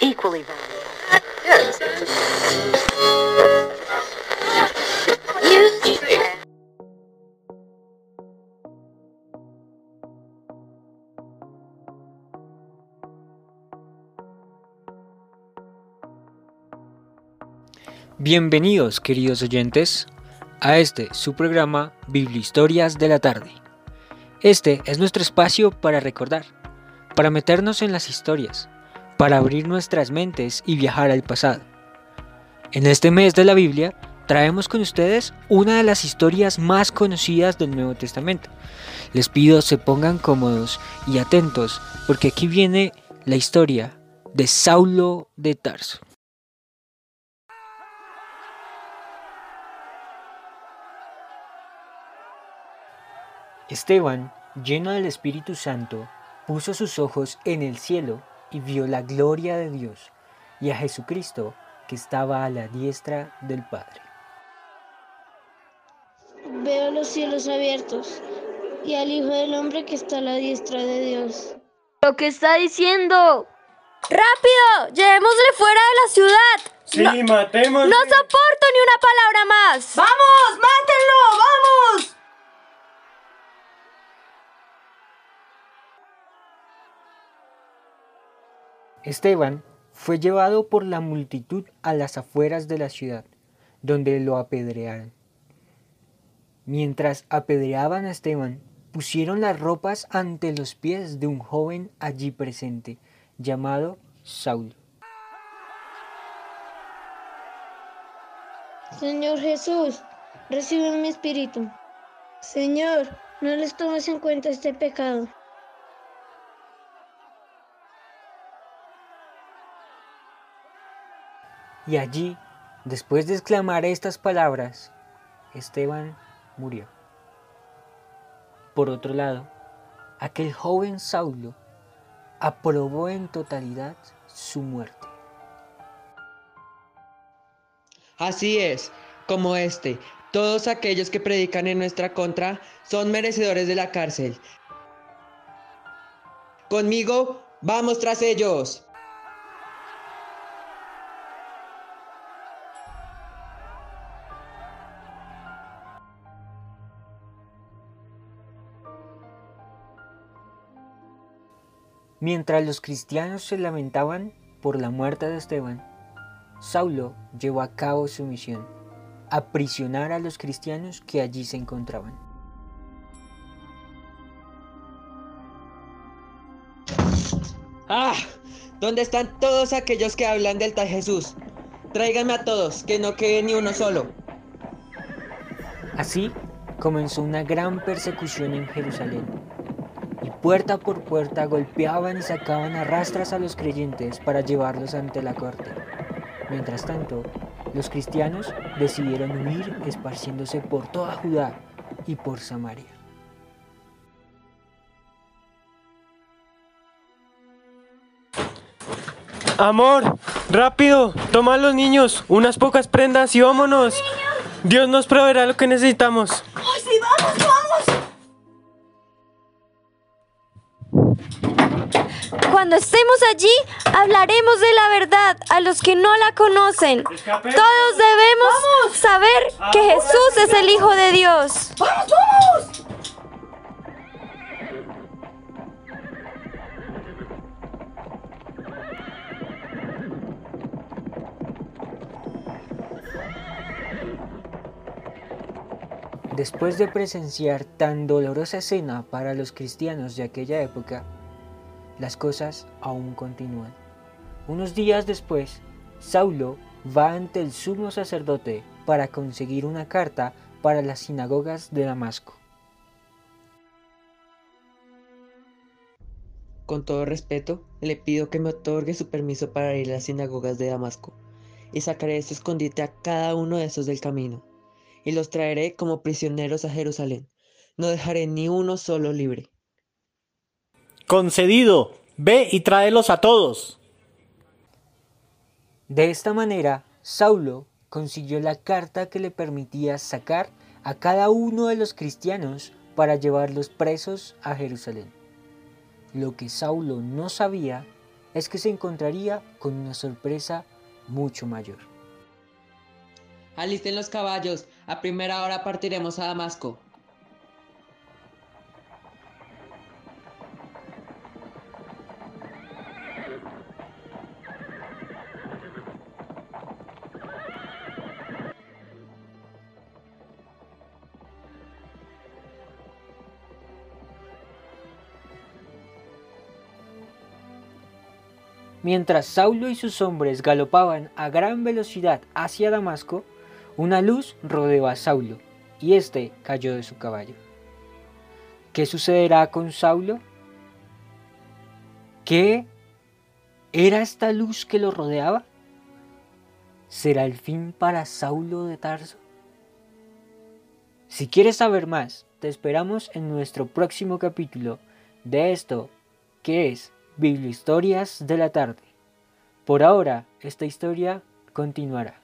Equally Bienvenidos, queridos oyentes, a este su programa Biblihistorias de la tarde. Este es nuestro espacio para recordar, para meternos en las historias, para abrir nuestras mentes y viajar al pasado. En este mes de la Biblia traemos con ustedes una de las historias más conocidas del Nuevo Testamento. Les pido se pongan cómodos y atentos porque aquí viene la historia de Saulo de Tarso. Esteban, lleno del Espíritu Santo, puso sus ojos en el cielo y vio la gloria de Dios y a Jesucristo que estaba a la diestra del Padre. Veo los cielos abiertos y al Hijo del Hombre que está a la diestra de Dios. ¿Lo que está diciendo? ¡Rápido! ¡Llevémosle fuera de la ciudad! Sí, matemos. ¡No soporto ni una palabra más! ¡Vamos! ¡Mátenlo! ¡Vamos! Esteban fue llevado por la multitud a las afueras de la ciudad, donde lo apedrearon. Mientras apedreaban a Esteban, pusieron las ropas ante los pies de un joven allí presente, llamado Saulo. Señor Jesús, recibe mi espíritu. Señor, no les tomes en cuenta este pecado. Y allí, después de exclamar estas palabras, Esteban murió. Por otro lado, aquel joven Saulo aprobó en totalidad su muerte. Así es, como este, todos aquellos que predican en nuestra contra son merecedores de la cárcel. Conmigo, vamos tras ellos. Mientras los cristianos se lamentaban por la muerte de Esteban, Saulo llevó a cabo su misión, aprisionar a los cristianos que allí se encontraban. ¡Ah! ¿Dónde están todos aquellos que hablan del tal Jesús? Tráiganme a todos, que no quede ni uno solo. Así comenzó una gran persecución en Jerusalén puerta por puerta golpeaban y sacaban a rastras a los creyentes para llevarlos ante la corte. Mientras tanto, los cristianos decidieron huir esparciéndose por toda Judá y por Samaria. Amor, rápido, toma a los niños, unas pocas prendas y vámonos. Dios nos proveerá lo que necesitamos. ¡Ay, sí, vamos, vamos! Cuando estemos allí, hablaremos de la verdad a los que no la conocen. Todos debemos ¡Vamos! saber que Jesús es el Hijo de Dios. ¡Vamos, vamos! Después de presenciar tan dolorosa escena para los cristianos de aquella época, las cosas aún continúan. Unos días después, Saulo va ante el sumo sacerdote para conseguir una carta para las sinagogas de Damasco. Con todo respeto, le pido que me otorgue su permiso para ir a las sinagogas de Damasco, y sacaré de su escondite a cada uno de esos del camino, y los traeré como prisioneros a Jerusalén. No dejaré ni uno solo libre. Concedido. Ve y tráelos a todos. De esta manera, Saulo consiguió la carta que le permitía sacar a cada uno de los cristianos para llevarlos presos a Jerusalén. Lo que Saulo no sabía es que se encontraría con una sorpresa mucho mayor. Alisten los caballos, a primera hora partiremos a Damasco. Mientras Saulo y sus hombres galopaban a gran velocidad hacia Damasco, una luz rodeó a Saulo y éste cayó de su caballo. ¿Qué sucederá con Saulo? ¿Qué era esta luz que lo rodeaba? ¿Será el fin para Saulo de Tarso? Si quieres saber más, te esperamos en nuestro próximo capítulo de esto que es Bibliohistorias de la tarde. Por ahora, esta historia continuará.